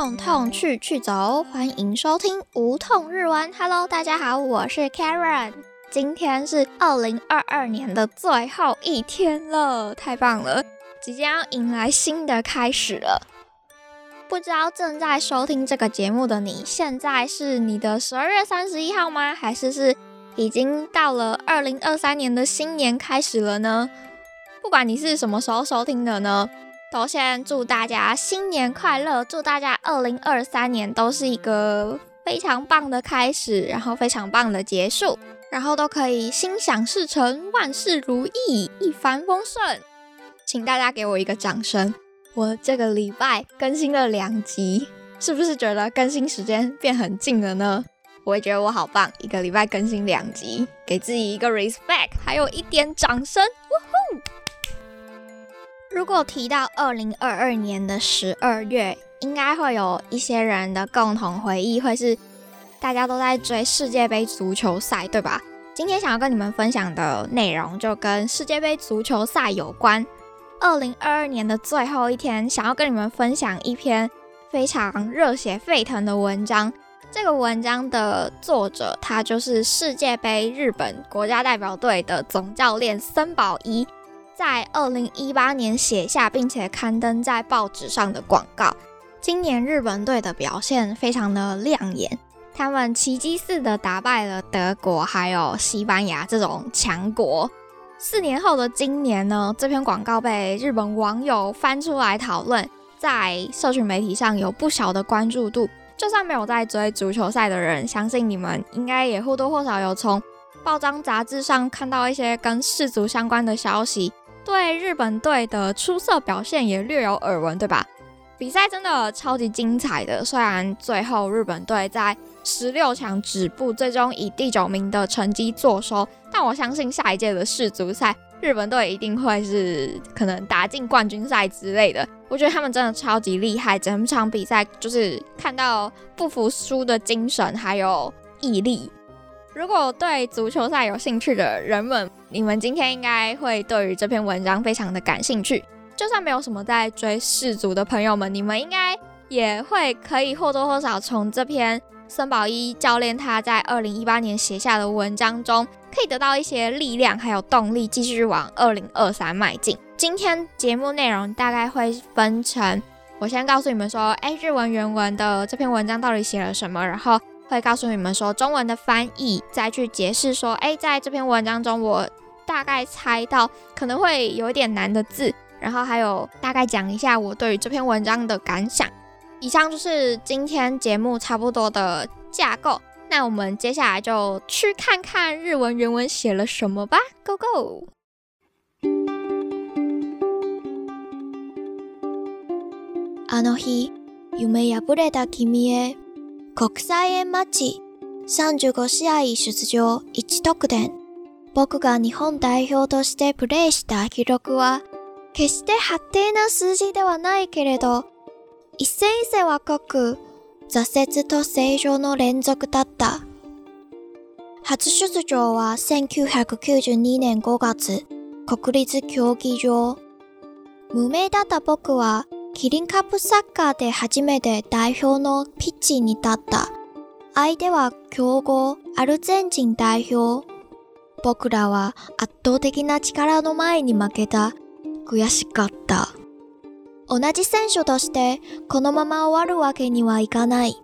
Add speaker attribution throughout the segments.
Speaker 1: 痛痛去去走，欢迎收听无痛日文。Hello，大家好，我是 Karen。今天是二零二二年的最后一天了，太棒了，即将要迎来新的开始了。不知道正在收听这个节目的你现在是你的十二月三十一号吗？还是是已经到了二零二三年的新年开始了呢？不管你是什么时候收听的呢？都先祝大家新年快乐！祝大家二零二三年都是一个非常棒的开始，然后非常棒的结束，然后都可以心想事成，万事如意，一帆风顺。请大家给我一个掌声！我这个礼拜更新了两集，是不是觉得更新时间变很近了呢？我也觉得我好棒，一个礼拜更新两集，给自己一个 respect，还有一点掌声。如果提到二零二二年的十二月，应该会有一些人的共同回忆，会是大家都在追世界杯足球赛，对吧？今天想要跟你们分享的内容就跟世界杯足球赛有关。二零二二年的最后一天，想要跟你们分享一篇非常热血沸腾的文章。这个文章的作者，他就是世界杯日本国家代表队的总教练森保一。在二零一八年写下并且刊登在报纸上的广告。今年日本队的表现非常的亮眼，他们奇迹似的打败了德国，还有西班牙这种强国。四年后的今年呢，这篇广告被日本网友翻出来讨论，在社群媒体上有不小的关注度。就算没有在追足球赛的人，相信你们应该也或多或少有从报章杂志上看到一些跟世足相关的消息。对日本队的出色表现也略有耳闻，对吧？比赛真的超级精彩的，虽然最后日本队在十六强止步，最终以第九名的成绩坐收，但我相信下一届的世足赛，日本队一定会是可能打进冠军赛之类的。我觉得他们真的超级厉害，整场比赛就是看到不服输的精神还有毅力。如果对足球赛有兴趣的人们。你们今天应该会对于这篇文章非常的感兴趣，就算没有什么在追世足的朋友们，你们应该也会可以或多或少从这篇森宝一教练他在二零一八年写下的文章中，可以得到一些力量还有动力，继续往二零二三迈进。今天节目内容大概会分成，我先告诉你们说，哎，日文原文的这篇文章到底写了什么，然后。会告诉你们说中文的翻译，再去解释说，哎，在这篇文章中，我大概猜到可能会有点难的字，然后还有大概讲一下我对于这篇文章的感想。以上就是今天节目差不多的架构，那我们接下来就去看看日文原文写了什么吧。Go go。あの日、夢破れた君へ。国際円マッチ、35試合出場1得点。僕が日本代表としてプレーした記録は、決して発展な数字ではないけれど、一戦一戦は濃く、挫折と成長の連続だった。初出場は1992年5月、国立競技場。無名だった僕はキリンカップサッカーで初めて代表のピッチに立った。相手は強豪アルゼンチン代表。僕らは圧倒的な力の前に負けた。悔しかった。同じ選手としてこのまま終わるわけにはいかない。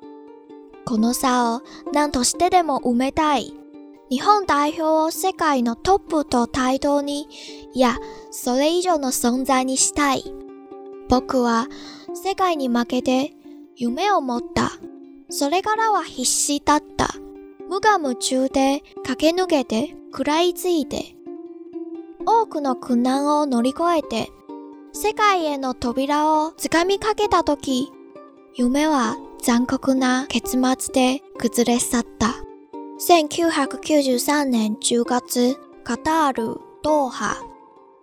Speaker 1: この差を何としてでも埋めたい。日本代表を世界のトップと対等に、いや、それ以上の存在にしたい。僕は世界に負けて夢を持った。それからは必死だった。無我夢中で駆け抜けて食らいついて。多くの苦難を乗り越えて、世界への扉を掴みかけたとき、夢は残酷な結末で崩れ去った。1993年10月、カタール、ドーハ、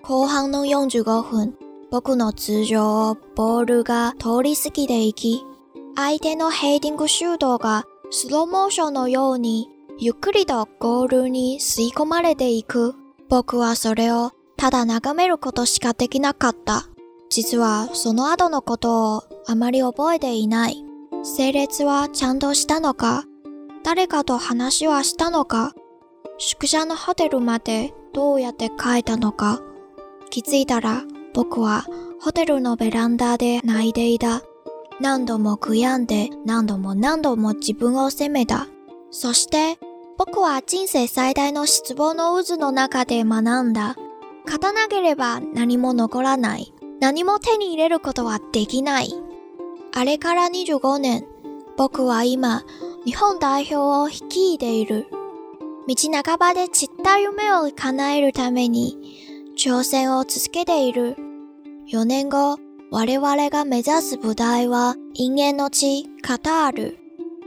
Speaker 1: 後半の45分。僕の通常をボールが通り過ぎていき、相手のヘイディングシュートがスローモーションのようにゆっくりとゴールに吸い込まれていく。僕はそれをただ眺めることしかできなかった。実はその後のことをあまり覚えていない。整列はちゃんとしたのか誰かと話はしたのか宿舎のホテルまでどうやって帰ったのか気づいたら僕はホテルのベランダで泣いていた。何度も悔やんで何度も何度も自分を責めた。そして僕は人生最大の失望の渦の中で学んだ。勝たなければ何も残らない。何も手に入れることはできない。あれから25年、僕は今、日本代表を率いている。道半ばで散った夢を叶えるために、挑戦を続けている。4年後、我々が目指す舞台は因縁の地、カタール。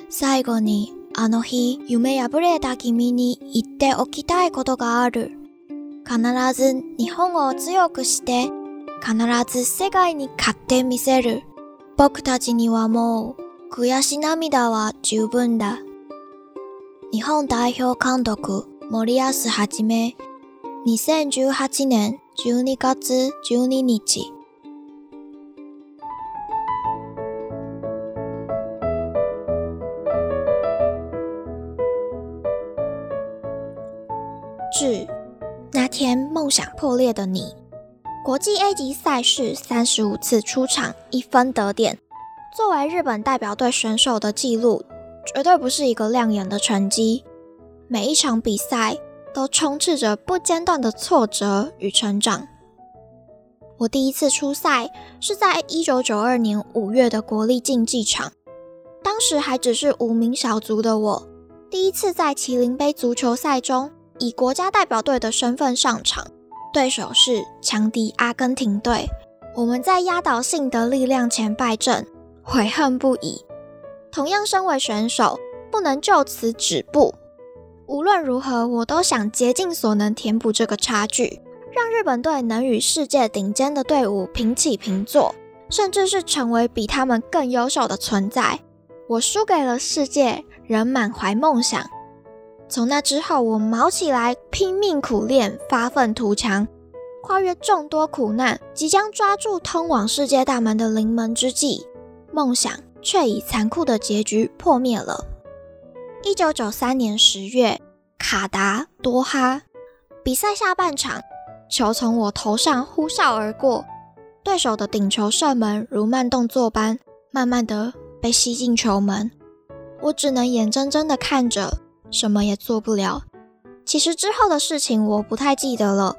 Speaker 1: 最後に、あの日、夢破れた君に言っておきたいことがある。必ず日本を強くして、必ず世界に勝ってみせる。僕たちにはもう、悔し涙は十分だ。日本代表監督、森保はじめ、二千九十八年十二月十二日，至那天梦想破裂的你，国际 A 级赛事三十五次出场一分得点，作为日本代表队选手的记录，绝对不是一个亮眼的成绩。每一场比赛。都充斥着不间断的挫折与成长。我第一次出赛是在一九九二年五月的国立竞技场，当时还只是无名小卒的我，第一次在麒麟杯足球赛中以国家代表队的身份上场，对手是强敌阿根廷队。我们在压倒性的力量前败阵，悔恨不已。同样身为选手，不能就此止步。无论如何，我都想竭尽所能填补这个差距，让日本队能与世界顶尖的队伍平起平坐，甚至是成为比他们更优秀的存在。我输给了世界，仍满怀梦想。从那之后，我卯起来，拼命苦练，发愤图强，跨越众多苦难，即将抓住通往世界大门的临门之际，梦想却以残酷的结局破灭了。一九九三年十月，卡达多哈比赛下半场，球从我头上呼啸而过，对手的顶球射门如慢动作般，慢慢的被吸进球门，我只能眼睁睁的看着，什么也做不了。其实之后的事情我不太记得了，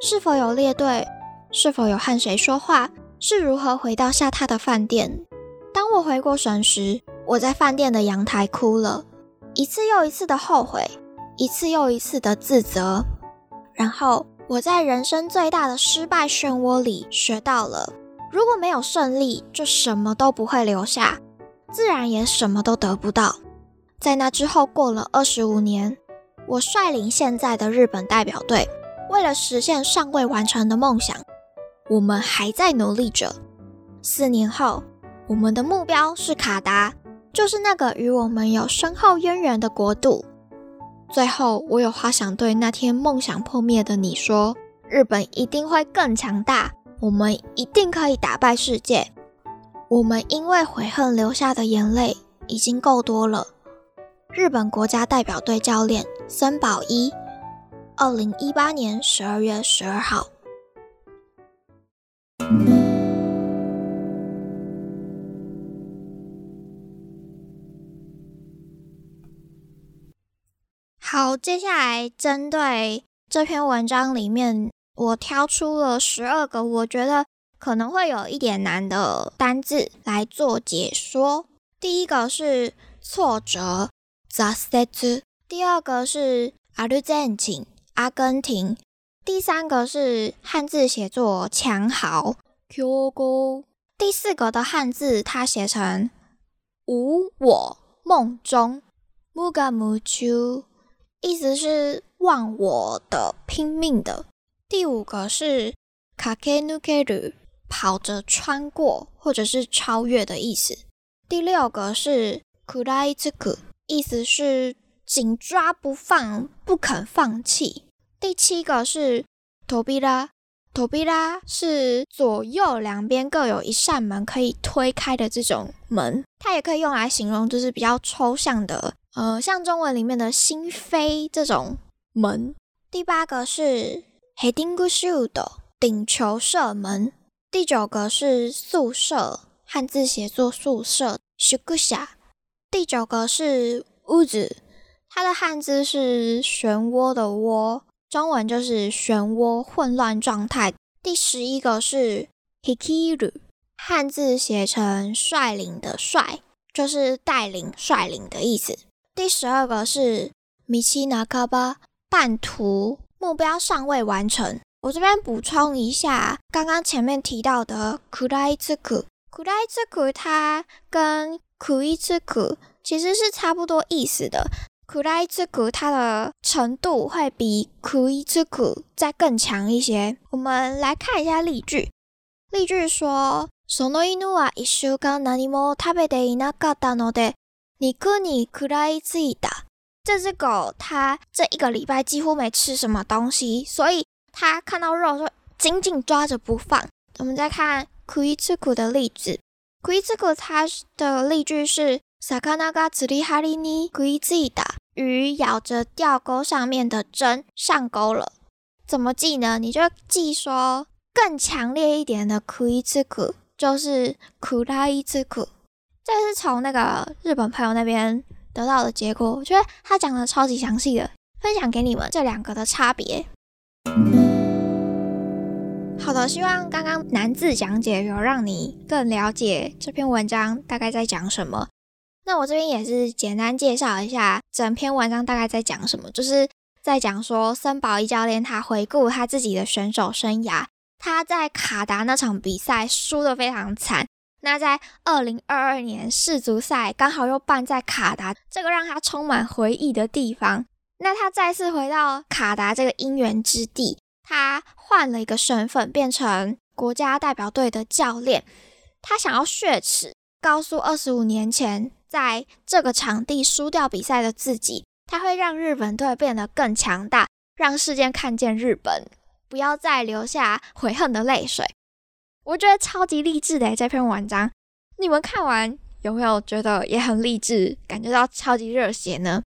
Speaker 1: 是否有列队，是否有和谁说话，是如何回到下榻的饭店。当我回过神时，我在饭店的阳台哭了。一次又一次的后悔，一次又一次的自责，然后我在人生最大的失败漩涡里学到了：如果没有胜利，就什么都不会留下，自然也什么都得不到。在那之后过了二十五年，我率领现在的日本代表队，为了实现尚未完成的梦想，我们还在努力着。四年后，我们的目标是卡达。就是那个与我们有深厚渊源的国度。最后，我有话想对那天梦想破灭的你说：日本一定会更强大，我们一定可以打败世界。我们因为悔恨流下的眼泪已经够多了。日本国家代表队教练森保一，二零一八年十二月十二号。好，接下来针对这篇文章里面，我挑出了十二个我觉得可能会有一点难的单字来做解说。第一个是挫折，justet。第二个是 a r g e n 阿根廷，阿根廷。第三个是汉字写作强豪 q i o g o 第四个的汉字它写成无我梦中，mu ga mu chu。意思是忘我的、拼命的。第五个是 kake nuke ru，跑着穿过或者是超越的意思。第六个是 k u r a i t a k u 意思是紧抓不放、不肯放弃。第七个是 t o b i r a t o b i a 是左右两边各有一扇门可以推开的这种门，它也可以用来形容就是比较抽象的。呃，像中文里面的“心扉”这种门。第八个是 heading g o 的顶球射门。第九个是宿舍，汉字写作“宿舍”。shugusha。第九个是“屋子，它的汉字是“漩涡”的“涡”，中文就是“漩涡”混乱状态。第十一个是 hikiru，汉字写成“率领”的“率”，就是带领、率领的意思。第十二个是米奇纳科巴，半途目标尚未完成。我这边补充一下，刚刚前面提到的苦来之苦，苦来之库它跟苦一之库其实是差不多意思的。苦来之库它的程度会比苦一之库再更强一些。我们来看一下例句，例句说：その犬は一週間何も食べていなかったので。你哭，你哭了一次的这只狗，它这一个礼拜几乎没吃什么东西，所以它看到肉就紧紧抓着不放。我们再看哭伊次苦的例子，哭伊次苦它的例句是萨卡纳嘎子里哈利尼伊一次的鱼咬着钓钩上面的针上钩了，怎么记呢？你就记说更强烈一点的哭伊次苦就是哭了一次苦。这是从那个日本朋友那边得到的结果，我觉得他讲的超级详细的，分享给你们这两个的差别。好的，希望刚刚男字讲解有让你更了解这篇文章大概在讲什么。那我这边也是简单介绍一下整篇文章大概在讲什么，就是在讲说森保一教练他回顾他自己的选手生涯，他在卡达那场比赛输得非常惨。那在二零二二年世足赛刚好又办在卡达这个让他充满回忆的地方，那他再次回到卡达这个因缘之地，他换了一个身份，变成国家代表队的教练。他想要血耻，告诉二十五年前在这个场地输掉比赛的自己，他会让日本队变得更强大，让世界看见日本，不要再留下悔恨的泪水。我觉得超级励志的这篇文章你们看完有没有觉得也很励志，感觉到超级热血呢？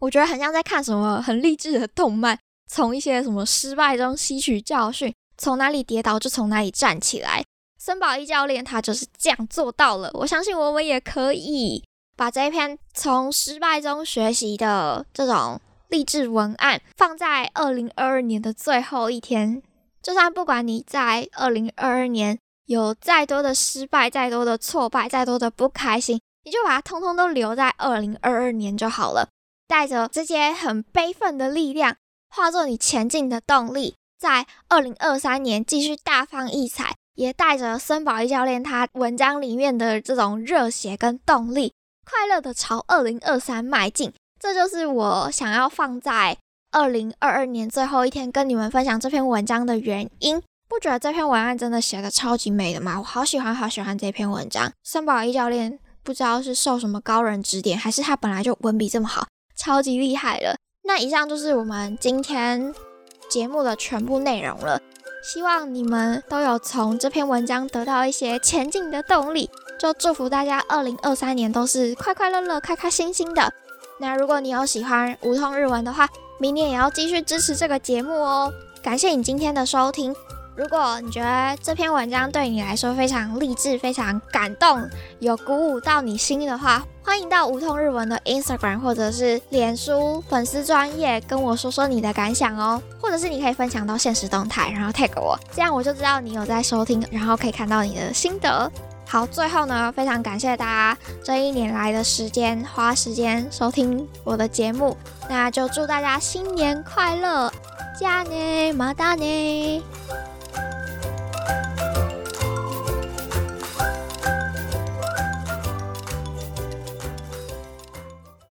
Speaker 1: 我觉得很像在看什么很励志的动漫，从一些什么失败中吸取教训，从哪里跌倒就从哪里站起来。森保一教练他就是这样做到了，我相信我们也可以把这篇从失败中学习的这种励志文案放在二零二二年的最后一天。就算不管你在二零二二年有再多的失败、再多的挫败、再多的不开心，你就把它通通都留在二零二二年就好了。带着这些很悲愤的力量，化作你前进的动力，在二零二三年继续大放异彩。也带着森宝一教练他文章里面的这种热血跟动力，快乐的朝二零二三迈进。这就是我想要放在。二零二二年最后一天，跟你们分享这篇文章的原因，不觉得这篇文案真的写的超级美的吗？我好喜欢，好喜欢这篇文章。森宝一教练不知道是受什么高人指点，还是他本来就文笔这么好，超级厉害了。那以上就是我们今天节目的全部内容了。希望你们都有从这篇文章得到一些前进的动力。就祝福大家二零二三年都是快快乐乐、开开心心的。那如果你有喜欢梧桐日文的话，明年也要继续支持这个节目哦！感谢你今天的收听。如果你觉得这篇文章对你来说非常励志、非常感动、有鼓舞到你心的话，欢迎到无痛日文的 Instagram 或者是脸书粉丝专页跟我说说你的感想哦。或者是你可以分享到现实动态，然后 tag 我，这样我就知道你有在收听，然后可以看到你的心得。好，最后呢，非常感谢大家这一年来的时间花时间收听我的节目，那就祝大家新年快乐，加年嘛达年。